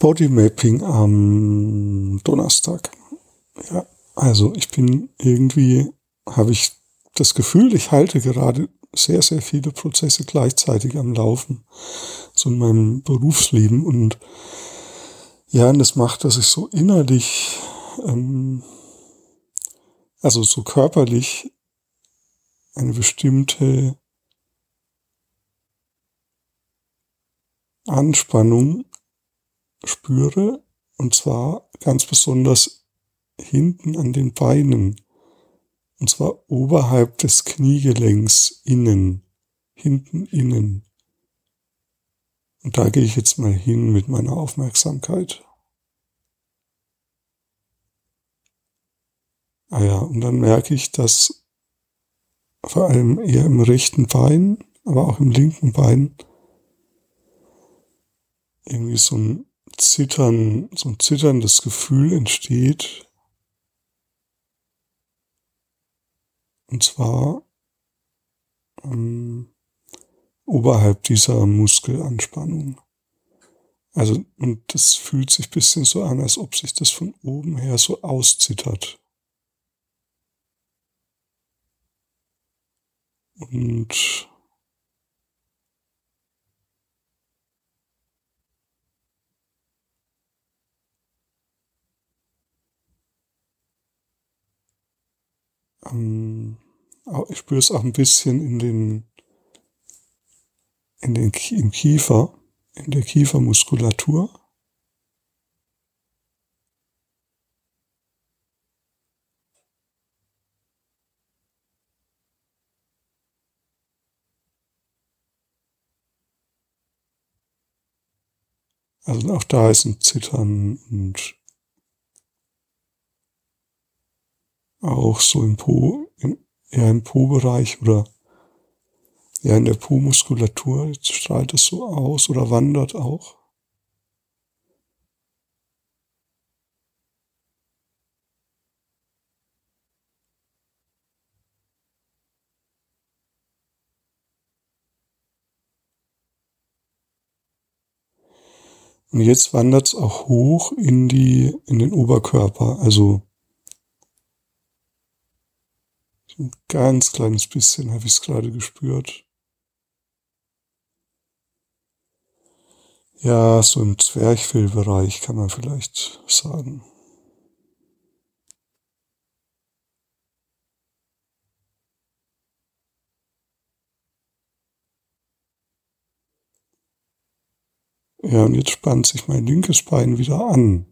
Bodymapping am Donnerstag. Ja, also ich bin irgendwie, habe ich das Gefühl, ich halte gerade sehr, sehr viele Prozesse gleichzeitig am Laufen, so in meinem Berufsleben und ja, und das macht, dass ich so innerlich, ähm, also so körperlich eine bestimmte Anspannung spüre, und zwar ganz besonders hinten an den Beinen, und zwar oberhalb des Kniegelenks innen, hinten innen. Und da gehe ich jetzt mal hin mit meiner Aufmerksamkeit. Ah ja, und dann merke ich, dass vor allem eher im rechten Bein, aber auch im linken Bein irgendwie so ein Zittern, so ein zitterndes Gefühl entsteht. Und zwar ähm, oberhalb dieser Muskelanspannung. Also, und das fühlt sich bisschen so an, als ob sich das von oben her so auszittert. Und ähm, ich spüre es auch ein bisschen in den, in den, im Kiefer, in der Kiefermuskulatur. Also auch da ist ein Zittern und auch so im Po, im, eher im Po-Bereich oder ja in der Po-Muskulatur strahlt es so aus oder wandert auch. Und jetzt wandert es auch hoch in die, in den Oberkörper, also ein ganz kleines bisschen habe ich es gerade gespürt. Ja, so im Zwerchfellbereich kann man vielleicht sagen. Ja, und jetzt spannt sich mein linkes Bein wieder an.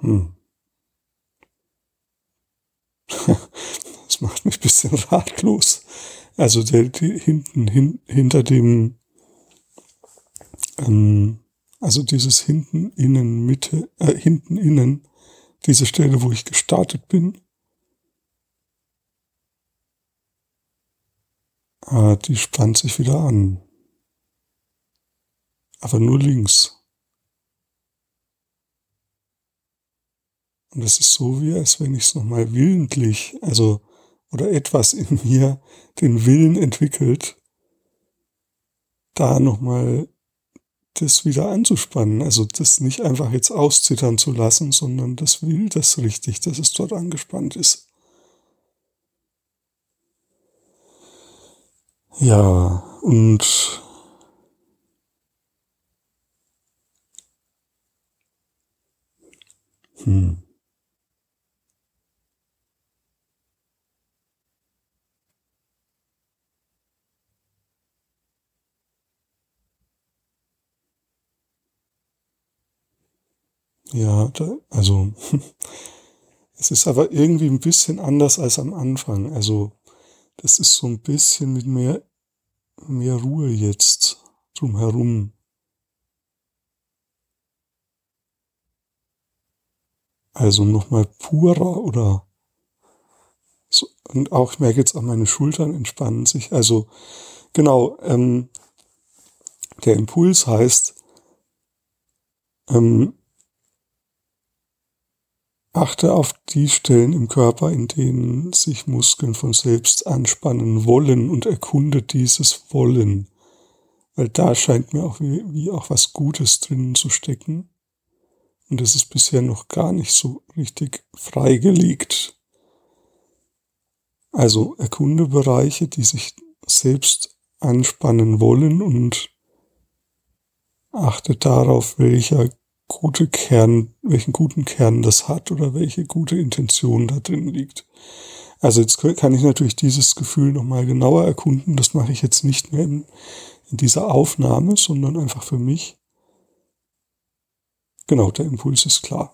Hm. Das macht mich ein bisschen ratlos. Also der, die, hinten, hin, hinter dem, ähm, also dieses hinten, innen, Mitte, äh, hinten, innen, diese Stelle, wo ich gestartet bin, äh, die spannt sich wieder an. Aber nur links. Und es ist so, wie als wenn ich es nochmal willentlich, also, oder etwas in mir den Willen entwickelt, da nochmal das wieder anzuspannen. Also das nicht einfach jetzt auszittern zu lassen, sondern das will das richtig, dass es dort angespannt ist. Ja, und hm. Ja, da, also es ist aber irgendwie ein bisschen anders als am Anfang. Also das ist so ein bisschen mit mehr, mehr Ruhe jetzt drumherum. Also nochmal purer oder so, und auch ich merke jetzt auch meine Schultern entspannen sich. Also genau, ähm, der Impuls heißt, ähm, achte auf die Stellen im Körper, in denen sich Muskeln von selbst anspannen wollen und erkunde dieses Wollen. Weil da scheint mir auch wie, wie auch was Gutes drinnen zu stecken. Und es ist bisher noch gar nicht so richtig freigelegt. Also erkunde Bereiche, die sich selbst anspannen wollen und achte darauf, welcher gute Kern, welchen guten Kern das hat oder welche gute Intention da drin liegt. Also jetzt kann ich natürlich dieses Gefühl nochmal genauer erkunden. Das mache ich jetzt nicht mehr in, in dieser Aufnahme, sondern einfach für mich. Genau, der Impuls ist klar.